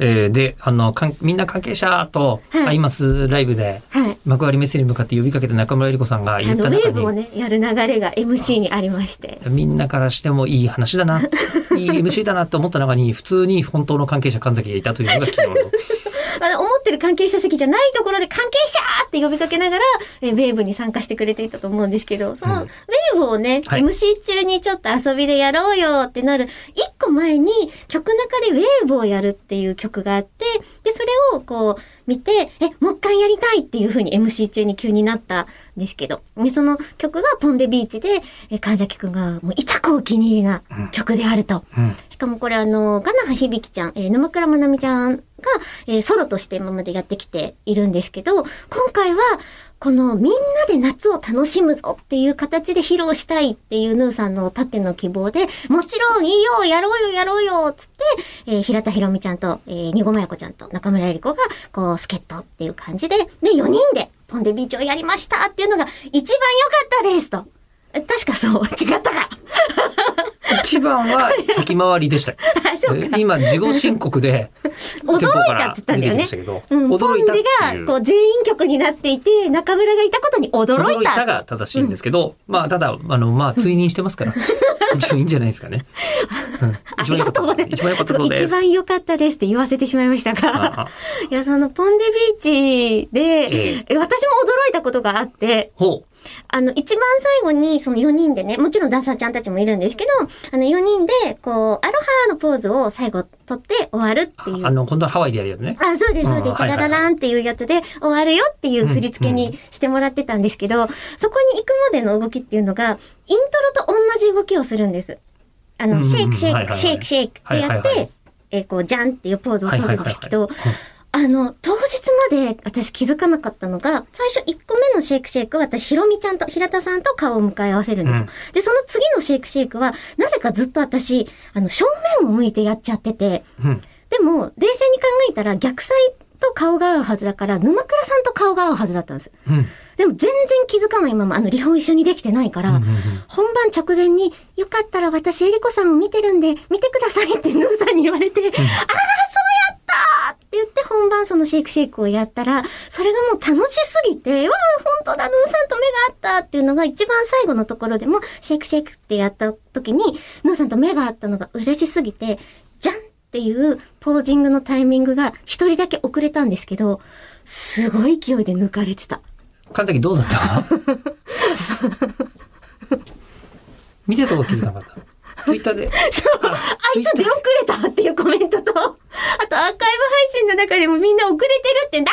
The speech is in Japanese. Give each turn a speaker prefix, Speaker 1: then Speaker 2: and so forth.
Speaker 1: えーで、あの、かんみんな関係者と
Speaker 2: はい
Speaker 1: 会いますライブで、
Speaker 2: はい。
Speaker 1: 幕張メッセに向かって呼びかけた中村えり子さんが
Speaker 2: あの、ウ
Speaker 1: 言った中に、
Speaker 2: ェーブをね、やる流れが MC にありまして。
Speaker 1: みんなからしてもいい話だな、いい MC だなと思った中に、普通に本当の関係者神崎がいたというのが昨日の。
Speaker 2: 思ってる関係者席じゃないところで関係者って呼びかけながら、えーウェーブに参加してくれていたと思うんですけど、その、
Speaker 1: うん。
Speaker 2: ウェーブをね、
Speaker 1: はい。
Speaker 2: MC 中にちょっと遊びでやろうよってなる、一個前に曲中でウェーブをやるっていう曲があって、で、それをこう、見て、え、もう一回やりたいっていう風に MC 中に急になったんですけど、で、その曲がポンデビーチで、え、神崎くんがもういたくお気に入りな曲であると。
Speaker 1: うん
Speaker 2: しかもこれあの、ガナハ響ちゃん、えー沼倉まなみちゃんが、えーソロとして今までやってきているんですけど、今回は、このみんなで夏を楽しむぞっていう形で披露したいっていうヌーさんの縦の希望で、もちろんいいよやろうよやろうよつって、えー平田ひろみちゃんと、えー、にごまやこちゃんと中村えり子が、こう、助っ人っていう感じで、で、4人でポンデビーチをやりましたっていうのが一番良かったですと。え確かそう、違ったか。
Speaker 1: 一番は先回りでした。今、事後申告で、
Speaker 2: 驚いたって言ったんだよね。うん、ポン
Speaker 1: 驚いた
Speaker 2: がこう全員曲になっていて、中村がいたことに驚いた。
Speaker 1: が正しいんですけど、まあ、ただ、あの、まあ、追認してますから。一応いいんじゃないですかね。うん
Speaker 2: ありがとうございます。
Speaker 1: 一番良かったです。
Speaker 2: 一番良かったですって言わせてしまいました
Speaker 1: あ
Speaker 2: が。
Speaker 1: あ
Speaker 2: いや、そのポンデビーチで、
Speaker 1: え
Speaker 2: え私も驚いたことがあって、
Speaker 1: ほ
Speaker 2: あの、一番最後にその4人でね、もちろんダンサーちゃんたちもいるんですけど、あの4人で、こう、アロハのポーズを最後撮って終わるっていう
Speaker 1: う。あ。の、今度はハワイでやるやつね。
Speaker 2: あ、そうです、そうです。
Speaker 1: うん
Speaker 2: チャララランっていうやつで終わるよっていう振り付けにしてもらってたんですけど、そこに行くまでの動きっていうのが、イントロと同じ動きをするんです。あの、
Speaker 1: うんうん
Speaker 2: シェイクシェイク、シェイクシェイクってやって、えーこう、ジャンっていうポーズを取るんですけど
Speaker 1: はいはいはいはい、
Speaker 2: あの、当日まで私気づかなかったのが、最初1個目のシェイクシェイクは私、ひろみちゃんと平田さんと顔を向かい合わせるんですよ。で、その次のシェイクシェイクは、なぜかずっと私、あの、正面を向いてやっちゃってて、
Speaker 1: うん。
Speaker 2: でも、冷静に考えたら逆サイと顔が合うはずだから、沼倉さんと顔が合うはずだったんです。
Speaker 1: うん。
Speaker 2: でも全然気づかないまま、あの、リハを一緒にできてないから、
Speaker 1: うんうんうん
Speaker 2: 本番直前に、よかったら私、えりこさんを見てるんで、見てくださいってヌーさんに言われて、ああ、そうやったって言って本番そのシェイクシェイクをやったら、それがもう楽しすぎて、うわあ、本当だ、ヌーさんと目が合ったっていうのが一番最後のところでも、シェイクシェイクってやった時に、ヌーさんと目が合ったのが嬉しすぎて、じゃんっていうポージングのタイミングが一人だけ遅れたんですけど、すごい勢いで抜かれてた。
Speaker 1: 神崎どうだった？見てたとこ気づかなかった？ツイッターで？
Speaker 2: そう、あいつ出遅れたっていうコメントと、あとアーカイブ配信の中でもみんな遅れてるってなんで